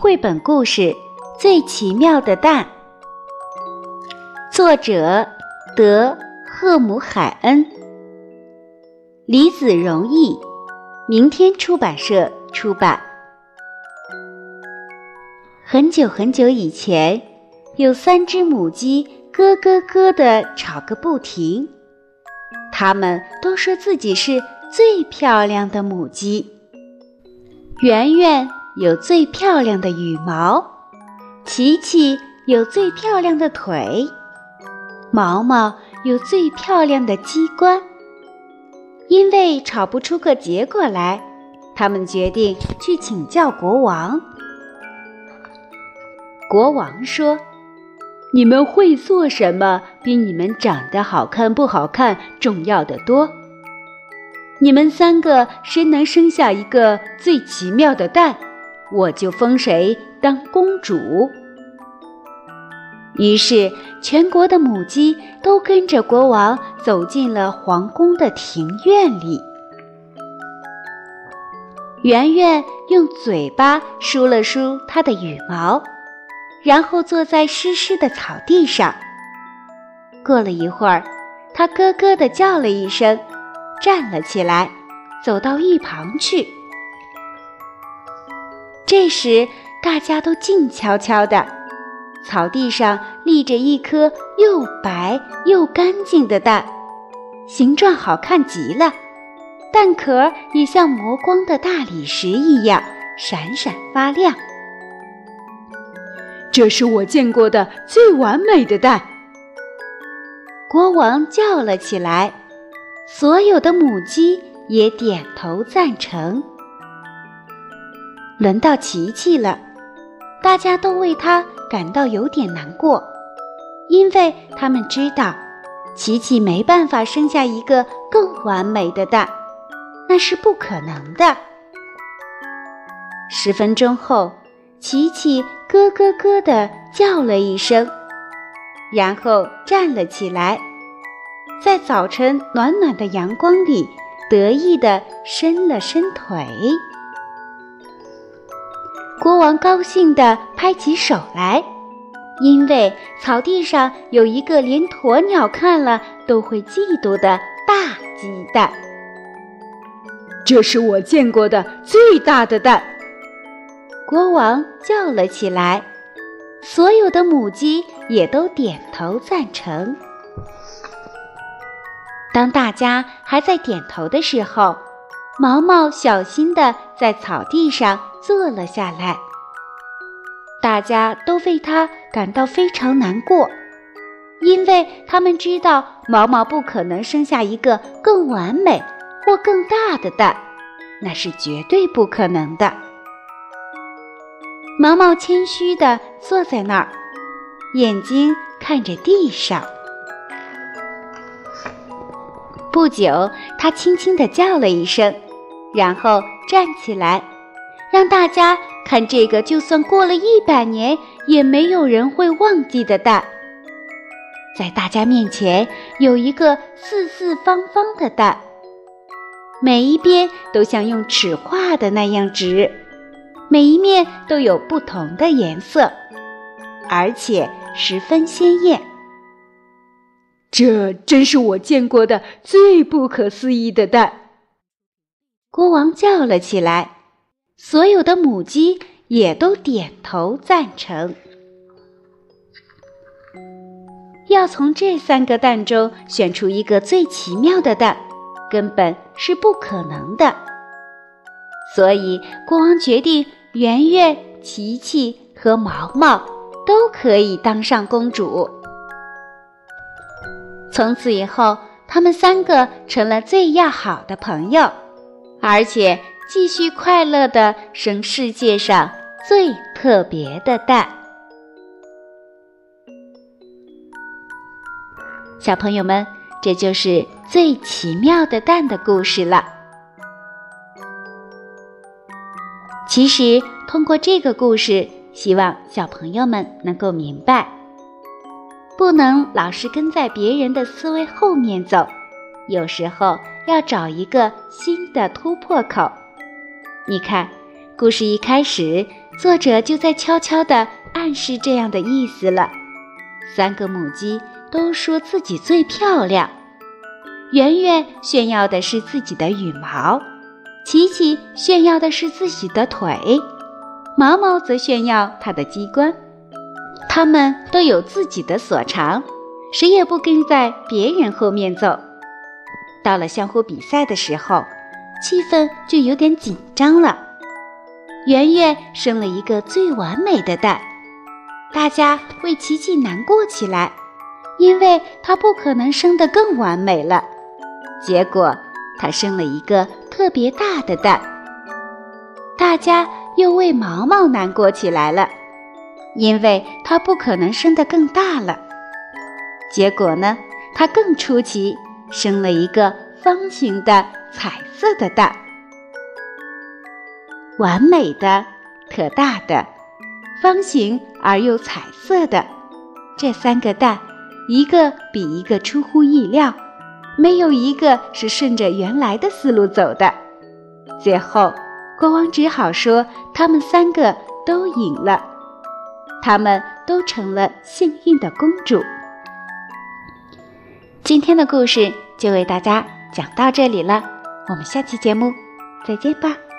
绘本故事《最奇妙的蛋》，作者德赫姆海恩，李子荣译，明天出版社出版。很久很久以前，有三只母鸡咯咯咯的吵个不停，它们都说自己是最漂亮的母鸡。圆圆。有最漂亮的羽毛，琪琪有最漂亮的腿，毛毛有最漂亮的鸡冠。因为吵不出个结果来，他们决定去请教国王。国王说：“你们会做什么，比你们长得好看不好看重要的多。你们三个谁能生下一个最奇妙的蛋？”我就封谁当公主。于是，全国的母鸡都跟着国王走进了皇宫的庭院里。圆圆用嘴巴梳了梳它的羽毛，然后坐在湿湿的草地上。过了一会儿，它咯咯地叫了一声，站了起来，走到一旁去。这时，大家都静悄悄的。草地上立着一颗又白又干净的蛋，形状好看极了，蛋壳也像磨光的大理石一样闪闪发亮。这是我见过的最完美的蛋！国王叫了起来，所有的母鸡也点头赞成。轮到琪琪了，大家都为他感到有点难过，因为他们知道琪琪没办法生下一个更完美的蛋，那是不可能的。十分钟后，琪琪咯咯咯地叫了一声，然后站了起来，在早晨暖暖的阳光里得意地伸了伸腿。国王高兴地拍起手来，因为草地上有一个连鸵鸟看了都会嫉妒的大鸡蛋。这是我见过的最大的蛋！国王叫了起来，所有的母鸡也都点头赞成。当大家还在点头的时候，毛毛小心地在草地上。坐了下来，大家都为他感到非常难过，因为他们知道毛毛不可能生下一个更完美或更大的蛋，那是绝对不可能的。毛毛谦虚地坐在那儿，眼睛看着地上。不久，他轻轻地叫了一声，然后站起来。让大家看这个，就算过了一百年，也没有人会忘记的蛋。在大家面前有一个四四方方的蛋，每一边都像用尺画的那样直，每一面都有不同的颜色，而且十分鲜艳。这真是我见过的最不可思议的蛋！国王叫了起来。所有的母鸡也都点头赞成。要从这三个蛋中选出一个最奇妙的蛋，根本是不可能的。所以国王决定，圆圆、琪琪和毛毛都可以当上公主。从此以后，他们三个成了最要好的朋友，而且。继续快乐的生世界上最特别的蛋，小朋友们，这就是最奇妙的蛋的故事了。其实，通过这个故事，希望小朋友们能够明白，不能老是跟在别人的思维后面走，有时候要找一个新的突破口。你看，故事一开始，作者就在悄悄地暗示这样的意思了。三个母鸡都说自己最漂亮，圆圆炫耀的是自己的羽毛，琪琪炫耀的是自己的腿，毛毛则炫耀它的机关。它们都有自己的所长，谁也不跟在别人后面走。到了相互比赛的时候，气氛就有点紧张了。圆圆生了一个最完美的蛋。大家为琪琪难过起来，因为她不可能生得更完美了。结果，她生了一个特别大的蛋。大家又为毛毛难过起来了，因为它不可能生得更大了。结果呢，它更出奇，生了一个方形的彩色的蛋，完美的，特大的。方形而又彩色的这三个蛋，一个比一个出乎意料，没有一个是顺着原来的思路走的。最后，国王只好说他们三个都赢了，他们都成了幸运的公主。今天的故事就为大家讲到这里了，我们下期节目再见吧。